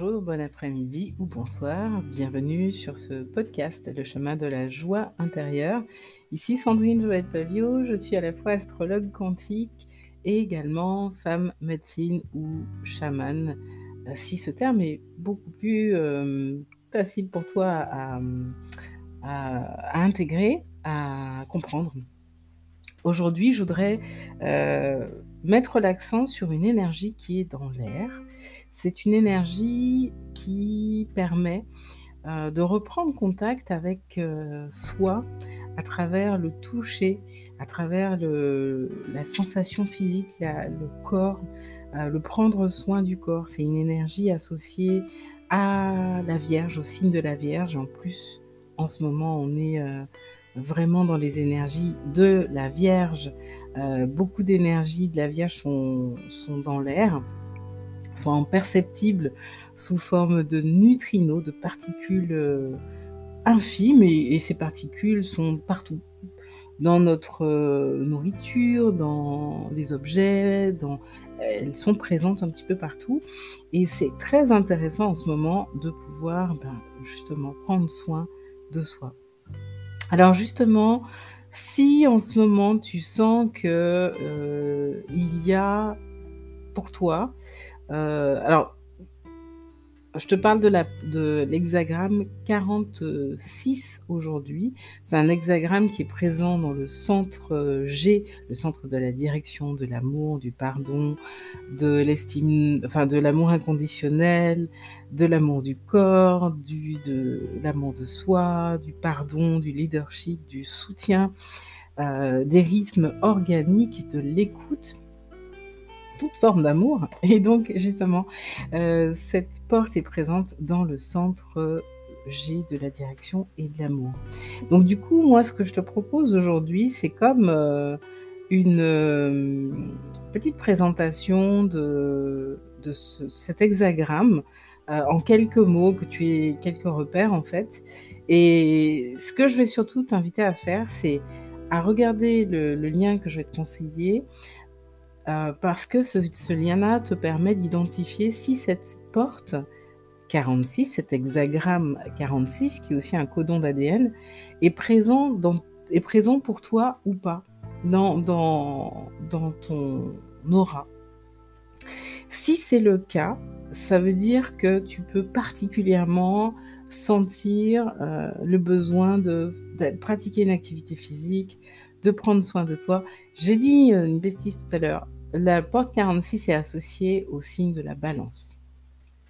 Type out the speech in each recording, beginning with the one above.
Bonjour, bon après-midi ou bonsoir. Bienvenue sur ce podcast, Le chemin de la joie intérieure. Ici Sandrine Joëtte Pavio, je suis à la fois astrologue quantique et également femme médecine ou chamane. Euh, si ce terme est beaucoup plus euh, facile pour toi à, intégrer, à comprendre. Aujourd'hui, je voudrais euh, mettre l'accent sur une énergie qui est dans l'air. C'est une énergie qui permet euh, de reprendre contact avec euh, soi à travers le toucher, à travers la sensation physique, le corps, le prendre soin du corps. C'est une énergie associée à la Vierge, au signe de la Vierge. En plus, en ce moment, on est vraiment dans les énergies de la Vierge. Euh, beaucoup d'énergies de la Vierge sont, sont dans l'air, sont imperceptibles sous forme de neutrinos, de particules euh, infimes, et, ces particules sont partout. Dans notre euh, nourriture, dans les objets, dans... elles sont présentes un petit peu partout. Et c'est très intéressant en ce moment de pouvoir ben, justement prendre soin de soi. Alors justement, si en ce moment tu sens que euh, il y a pour toi, euh, alors je te parle de l'hexagramme 46 aujourd'hui. C'est un hexagramme qui est présent dans le centre euh, G, le centre de la direction, de l'amour, du pardon, de l'estime, enfin de l'amour inconditionnel, de l'amour du corps, de l'amour de soi, du pardon, du leadership, du soutien, euh, des rythmes organiques, de l'écoute toute forme d'amour. Et donc, justement, euh, cette porte est présente dans le centre G de la direction et de l'amour. Donc, du coup, moi, ce que je te propose aujourd'hui, c'est comme euh, une euh, petite présentation de, cet hexagramme en quelques mots, que tu aies quelques repères en fait. Et ce que je vais surtout t'inviter à faire, c'est à regarder le, lien que je vais te conseiller, euh, parce que ce, lien-là te permet d'identifier si cette porte 46, cet hexagramme 46, qui est aussi un codon d'ADN, est présent, est présent pour toi ou pas dans, dans, dans ton aura. Si c'est le cas, ça veut dire que tu peux particulièrement sentir euh, le besoin de, pratiquer une activité physique, de prendre soin de toi. J'ai dit euh, une bêtise tout à l'heure. La porte 46 est associée au signe de la balance,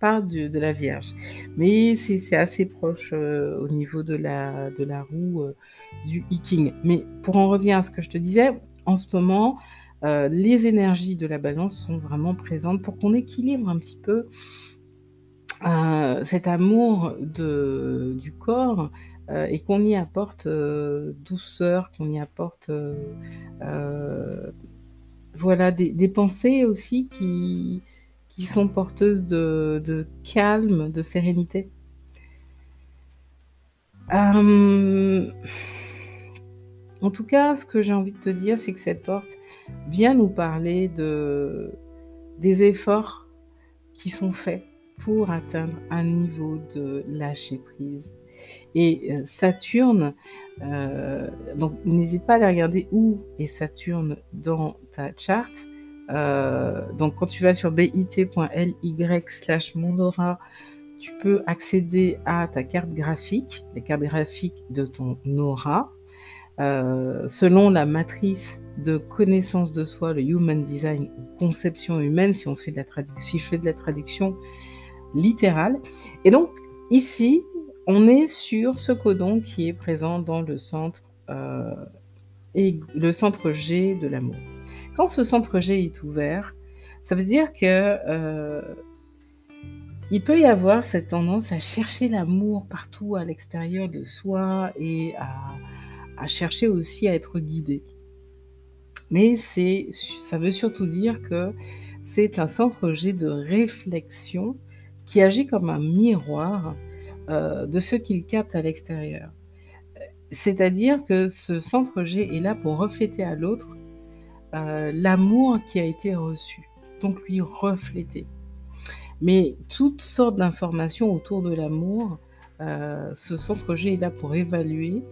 pas de, la Vierge. Mais c'est assez proche euh, au niveau de la, roue euh, du hiking. Mais pour en revenir à ce que je te disais, en ce moment, les énergies de la balance sont vraiment présentes pour qu'on équilibre un petit peu cet amour de, du corps euh, et qu'on y apporte euh, douceur, qu'on y apporte euh, voilà des, pensées aussi qui, sont porteuses de, calme, de sérénité. en tout cas, ce que j'ai envie de te dire, c'est que cette porte vient nous parler de, des efforts qui sont faits pour atteindre un niveau de lâcher prise et euh, Saturne, euh, donc n'hésite pas à aller regarder où est Saturne dans ta charte. Euh, donc quand tu vas sur bit.ly slash mondora, tu peux accéder à ta carte graphique, les cartes graphiques de ton aura. selon la matrice de connaissance de soi, le Human Design, conception humaine, si on fait de la traduction, si je fais de la traduction littérale. Et donc ici, on est sur ce codon qui est présent dans le centre, euh, et le centre G de l'amour. Quand ce centre G est ouvert, ça veut dire que euh, il peut y avoir cette tendance à chercher l'amour partout à l'extérieur de soi et à, à, chercher aussi à être guidé. Mais c'est, ça veut surtout dire que c'est un centre G de réflexion qui agit comme un miroir euh, de ce qu'il capte à l'extérieur. C'est-à-dire que ce centre G est là pour refléter à l'autre euh, l'amour qui a été reçu, donc lui refléter. Mais toutes sortes d'informations autour de l'amour, euh, ce centre G est là pour évaluer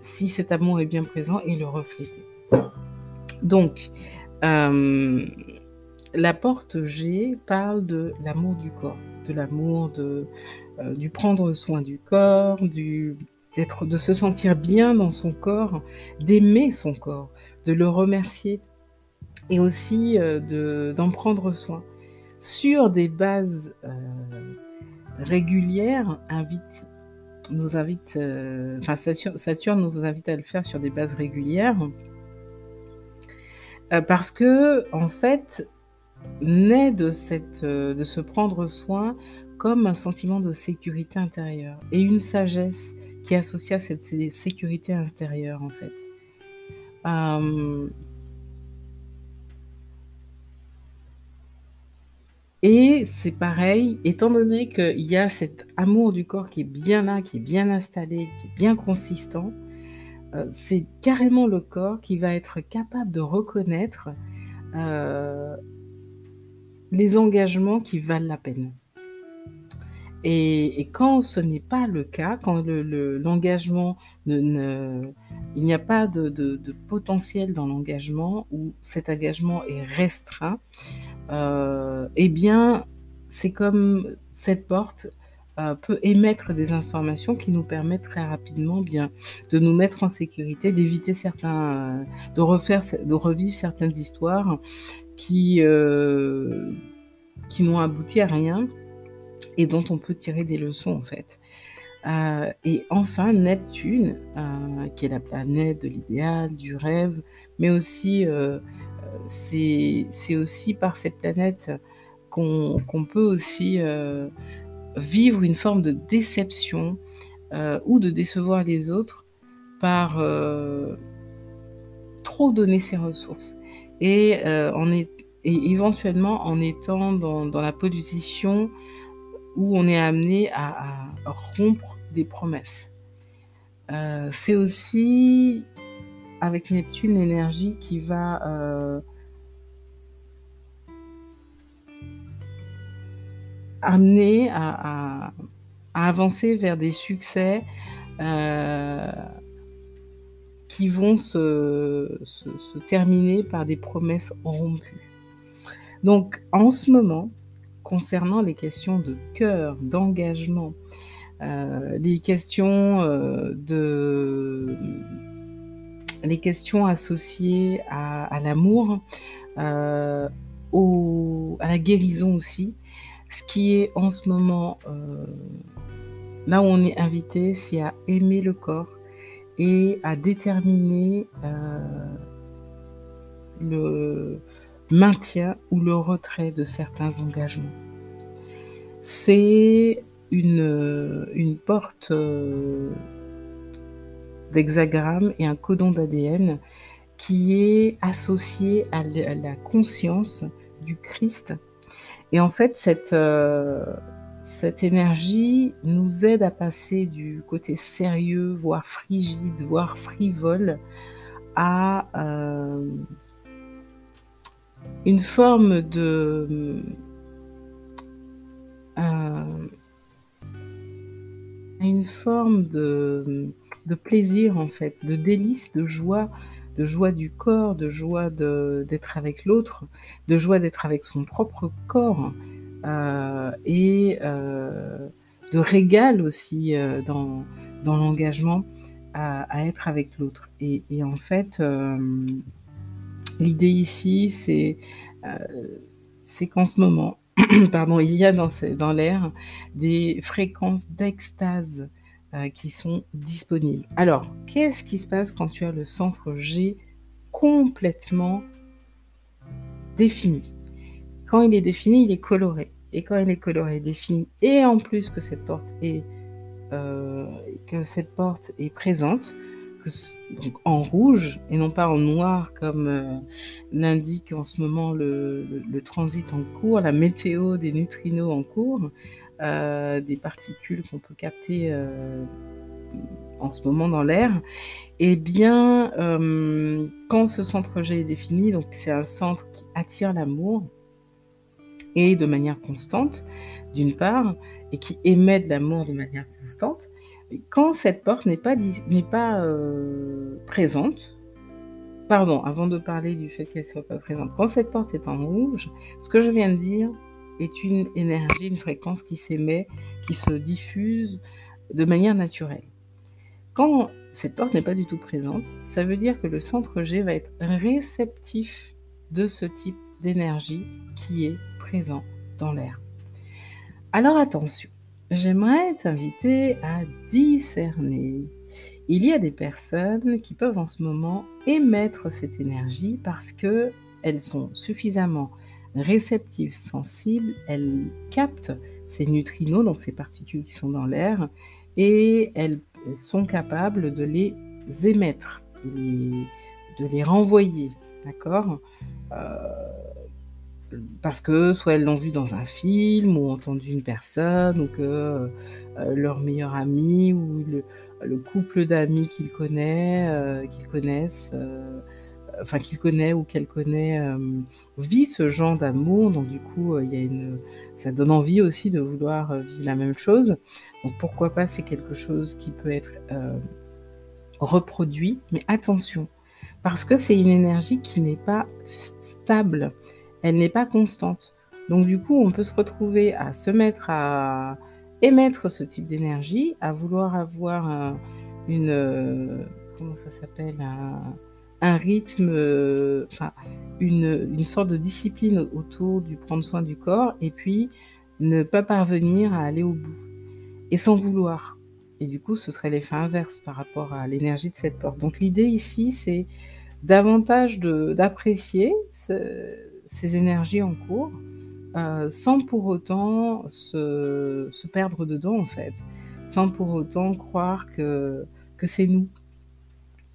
si cet amour est bien présent et le refléter. Donc, la porte G parle de l'amour du corps, de l'amour de, du prendre soin du corps, du d'être, de se sentir bien dans son corps, d'aimer son corps, de le remercier et aussi de, d'en prendre soin. Sur des bases euh, régulières, invite, nous invite, euh, enfin Saturne, nous invite à le faire sur des bases régulières, euh, parce que en fait naît de cette, de se prendre soin comme un sentiment de sécurité intérieure et une sagesse qui est associée à cette sécurité intérieure en fait. Et c'est pareil, étant donné qu'il y a cet amour du corps qui est bien là, qui est bien installé, qui est bien consistant, euh, c'est carrément le corps qui va être capable de reconnaître euh, les engagements qui valent la peine. Et, quand ce n'est pas le cas, quand l'engagement, ne, il n'y a pas de, potentiel dans l'engagement ou cet engagement est restreint, euh, eh bien, c'est comme cette porte euh, peut émettre des informations qui nous permettent très rapidement bien de nous mettre en sécurité, d'éviter certains, de refaire, de revivre certaines histoires qui euh, qui n'ont abouti à rien et dont on peut tirer des leçons en fait. et enfin, Neptune, qui est la planète de l'idéal, du rêve, mais aussi c'est aussi par cette planète qu'on peut aussi euh, vivre une forme de déception euh, ou de décevoir les autres par euh, trop donner ses ressources. Et, éventuellement en étant dans, la position où on est amené à, rompre des promesses. c'est aussi avec Neptune l'énergie qui va amener à, avancer vers des succès euh, qui vont se, terminer par des promesses rompues. Donc en ce moment, concernant les questions de cœur, d'engagement, euh, les questions euh, de les questions associées à, l'amour, à la guérison aussi, ce qui est en ce moment, euh, là où on est invité, c'est à aimer le corps et à déterminer euh, le maintien ou le retrait de certains engagements. C'est une, une porte euh, d'hexagramme et un codon d'ADN qui est associé à la conscience du Christ et en fait, cette, euh, cette énergie nous aide à passer du côté sérieux, voire frigide, voire frivole, à euh, une forme de... Euh, une forme de, plaisir en fait, de délice, de joie de joie du corps, de joie d'être avec l'autre, de joie d'être avec son propre corps euh, et euh, de régal aussi dans, dans l'engagement à, être avec l'autre. Et, en fait, l'idée ici, c'est c'est qu'en ce moment, pardon, il y a dans, l'air des fréquences d'extase euh, qui sont disponibles. Alors, qu'est-ce qui se passe quand tu as le centre G complètement défini? Quand il est défini, il est coloré. Et quand il est coloré, défini, et en plus que cette porte est, euh, que cette porte est présente, en rouge et non pas en noir comme euh, l'indique en ce moment le, transit en cours, la météo des neutrinos en cours, euh, des particules qu'on peut capter euh, en ce moment dans l'air, et eh bien, quand ce centre G est défini, donc c'est un centre qui attire l'amour, et de manière constante, d'une part, et qui émet de l'amour de manière constante, quand cette porte n'est pas, euh, présente, pardon, avant de parler du fait qu'elle ne soit pas présente, quand cette porte est en rouge, ce que je viens de dire est une énergie, une fréquence qui s'émet, qui se diffuse de manière naturelle. Quand cette porte n'est pas du tout présente, ça veut dire que le centre G va être réceptif de ce type d'énergie qui est présent dans l'air. Alors attention, j'aimerais t'inviter à discerner. Il y a des personnes qui peuvent en ce moment émettre cette énergie parce que elles sont suffisamment réceptives, sensibles, elles captent ces neutrinos, donc ces particules qui sont dans l'air, et elles sont capables de les émettre, de les, renvoyer, d'accord? Euh, parce que soit elles l'ont vu dans un film ou entendu une personne ou que euh, leur meilleur ami ou le, couple d'amis qu'ils connaissent, euh, qu'ils connaissent, enfin qu'il connaît ou qu'elle connaît vit ce genre d'amour. Donc du coup, ça donne envie aussi de vouloir vivre la même chose. Donc pourquoi pas, c'est quelque chose qui peut être reproduit, mais attention, parce que c'est une énergie qui n'est pas stable, elle n'est pas constante. Donc du coup, on peut se retrouver à se mettre à émettre ce type d'énergie, à vouloir avoir une comment ça s'appelle un, rythme, enfin une, une sorte de discipline autour du prendre soin du corps, et puis ne pas parvenir à aller au bout et sans vouloir. Et du coup, ce serait l'effet inverse par rapport à l'énergie de cette porte. Donc l'idée ici, c'est davantage d'apprécier ces énergies en cours euh, sans pour autant se, se, perdre dedans en fait, sans pour autant croire que, que c'est nous.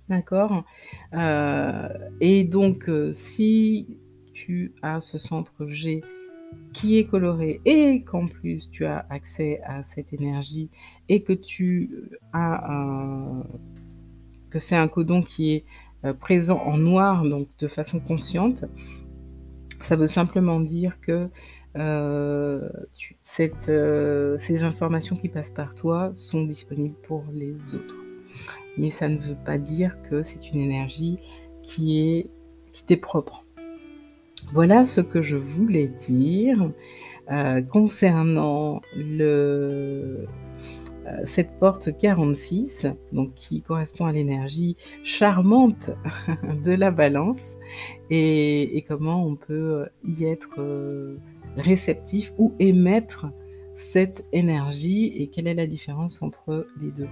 D'accord? Euh, Et donc, euh, si tu as ce centre G qui est coloré et qu'en plus tu as accès à cette énergie et que tu as un, que c'est un codon qui est présent en noir donc de façon consciente, ça veut simplement dire que euh, euh, ces informations qui passent par toi sont disponibles pour les autres. Mais ça ne veut pas dire que c'est une énergie qui est qui t'est propre. Voilà ce que je voulais dire euh, concernant le, cette porte 46, donc qui correspond à l'énergie charmante de la balance et, comment on peut y être euh, réceptif ou émettre cette énergie et quelle est la différence entre les deux.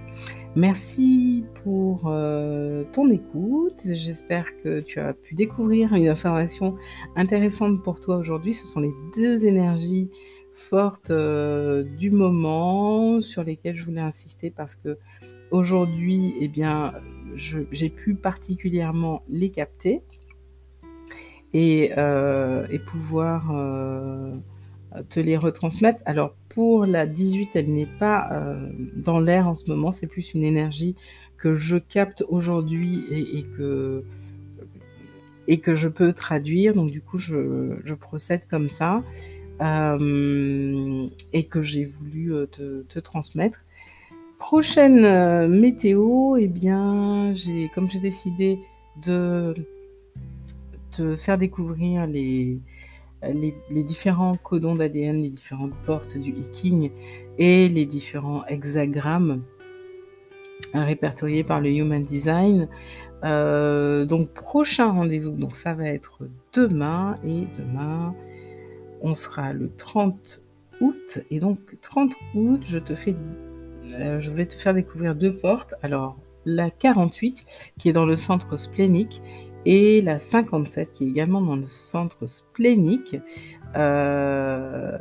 Merci pour euh, ton écoute. J'espère que tu as pu découvrir une information intéressante pour toi aujourd'hui. Ce sont les deux énergies fortes euh, du moment sur lesquelles je voulais insister parce que aujourd'hui, eh bien, j'ai pu particulièrement les capter et, euh, et pouvoir te les retransmettre. Alors pour la 18, elle n'est pas euh, dans l'air en ce moment, c'est plus une énergie que je capte aujourd'hui et, que, et que je peux traduire. Donc du coup, je, procède comme ça euh, et que j'ai voulu euh, te, transmettre. Prochaine météo, eh bien, j'ai comme j'ai décidé de te faire découvrir les, les, différents codons d'ADN, les différentes portes du Hiking et les différents hexagrammes répertoriés par le Human Design. Euh, donc prochain rendez-vous, donc ça va être demain et demain on sera le 30 août et donc 30 août je te fais, euh, je vais te faire découvrir deux portes. Alors la 48 qui est dans le centre splénique et la 57 qui est également dans le centre splénique. Euh,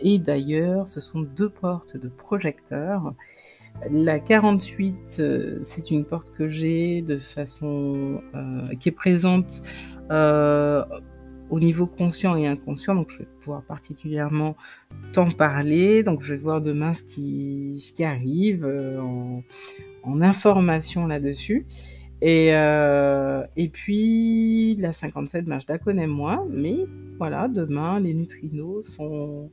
et d'ailleurs, ce sont deux portes de projecteurs. La 48, euh, c'est une porte que j'ai de façon qui est présente au niveau conscient et inconscient, donc je vais pouvoir particulièrement t'en parler. Donc je vais voir demain ce qui, ce qui arrive en, en information là-dessus. Et, euh, et puis la 57, ben, je la connais moins, mais voilà, demain, les neutrinos sont,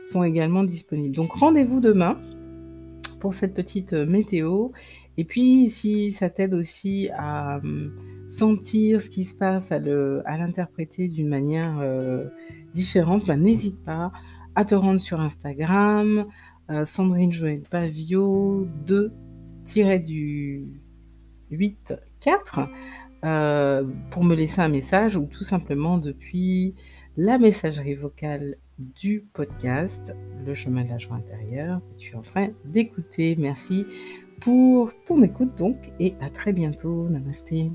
sont également disponibles. Donc rendez-vous demain pour cette petite météo. Et puis si ça t'aide aussi à hum, sentir ce qui se passe, à l'interpréter d'une manière euh, différente, ben, n'hésite pas à te rendre sur Instagram, euh, Sandrine Joël Pavio 2 du 8 4 euh, pour me laisser un message ou tout simplement depuis la messagerie vocale du podcast Le chemin de la joie intérieure que tu es en train d'écouter. Merci pour ton écoute donc et à très bientôt. Namasté.